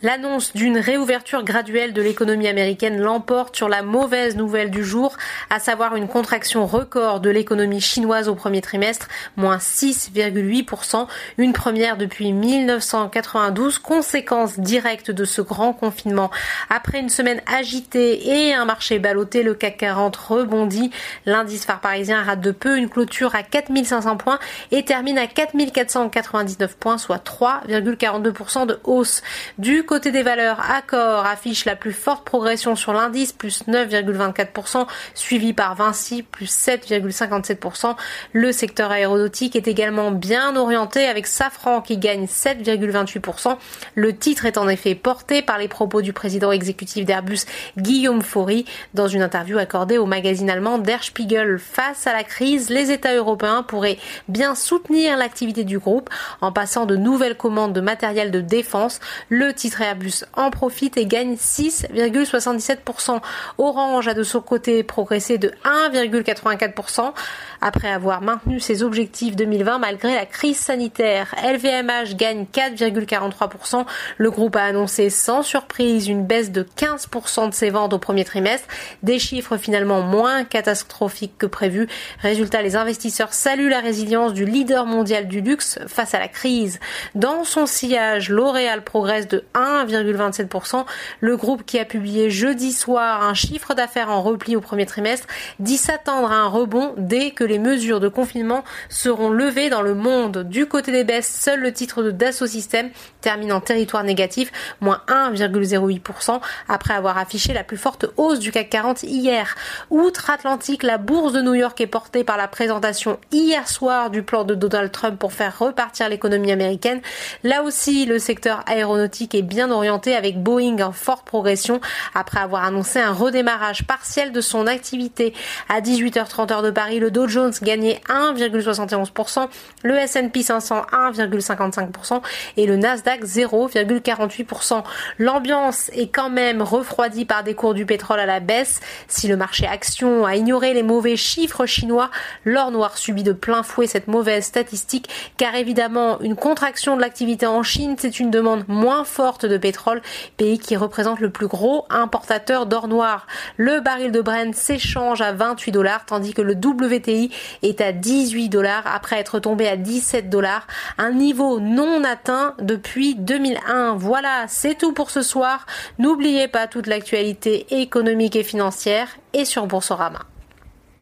L'annonce d'une réouverture graduelle de l'économie américaine l'emporte sur la mauvaise nouvelle du jour, à savoir une contraction record de l'économie chinoise au premier trimestre, moins 6,8%, une première depuis 1992, conséquence directe de ce grand confinement. Après une semaine agitée et un marché ballotté, le CAC 40 rebondit. L'indice phare parisien rate de peu une clôture à 4500 points et termine à 4499 points, soit 3,42% de hausse. Du côté des valeurs, Accor affiche la plus forte progression sur l'indice, plus 9,24%, suivi par Vinci, plus 7,57%. Le secteur aéronautique est également bien orienté avec Safran qui gagne 7,28%. Le titre est en effet porté par les propos du président exécutif d'Airbus, Guillaume Faury, dans une interview accordée au magazine allemand Der Spiegel. Face à la crise, les États européens pourraient bien soutenir l'activité du groupe en passant de nouvelles commandes de matériel de défense. Le titre Airbus en profite et gagne 6,77%. Orange a de son côté progressé de 1,84% après avoir maintenu ses objectifs 2020 malgré la crise sanitaire. LVMH gagne 4,43%. Le groupe a annoncé sans surprise une baisse de 15% de ses ventes au premier trimestre, des chiffres finalement moins catastrophiques que prévu. Résultat, les investisseurs saluent la résilience du leader mondial du luxe face à la crise. Dans son sillage, L'Oréal progresse de 1 1,27%. Le groupe qui a publié jeudi soir un chiffre d'affaires en repli au premier trimestre dit s'attendre à un rebond dès que les mesures de confinement seront levées dans le monde. Du côté des baisses, seul le titre de Dassault Systèmes termine en territoire négatif, moins 1,08% après avoir affiché la plus forte hausse du CAC 40 hier. Outre-Atlantique, la bourse de New York est portée par la présentation hier soir du plan de Donald Trump pour faire repartir l'économie américaine. Là aussi, le secteur aéronautique est bien orienté avec Boeing en forte progression après avoir annoncé un redémarrage partiel de son activité. À 18h30 heure de Paris, le Dow Jones gagnait 1,71%, le S&P 500 1,55% et le Nasdaq 0,48%. L'ambiance est quand même refroidie par des cours du pétrole à la baisse. Si le marché action a ignoré les mauvais chiffres chinois, l'or noir subit de plein fouet cette mauvaise statistique car évidemment une contraction de l'activité en Chine, c'est une demande moins forte de pétrole, pays qui représente le plus gros importateur d'or noir. Le baril de Brent s'échange à 28 dollars, tandis que le WTI est à 18 dollars après être tombé à 17 dollars, un niveau non atteint depuis 2001. Voilà, c'est tout pour ce soir. N'oubliez pas toute l'actualité économique et financière et sur Boursorama.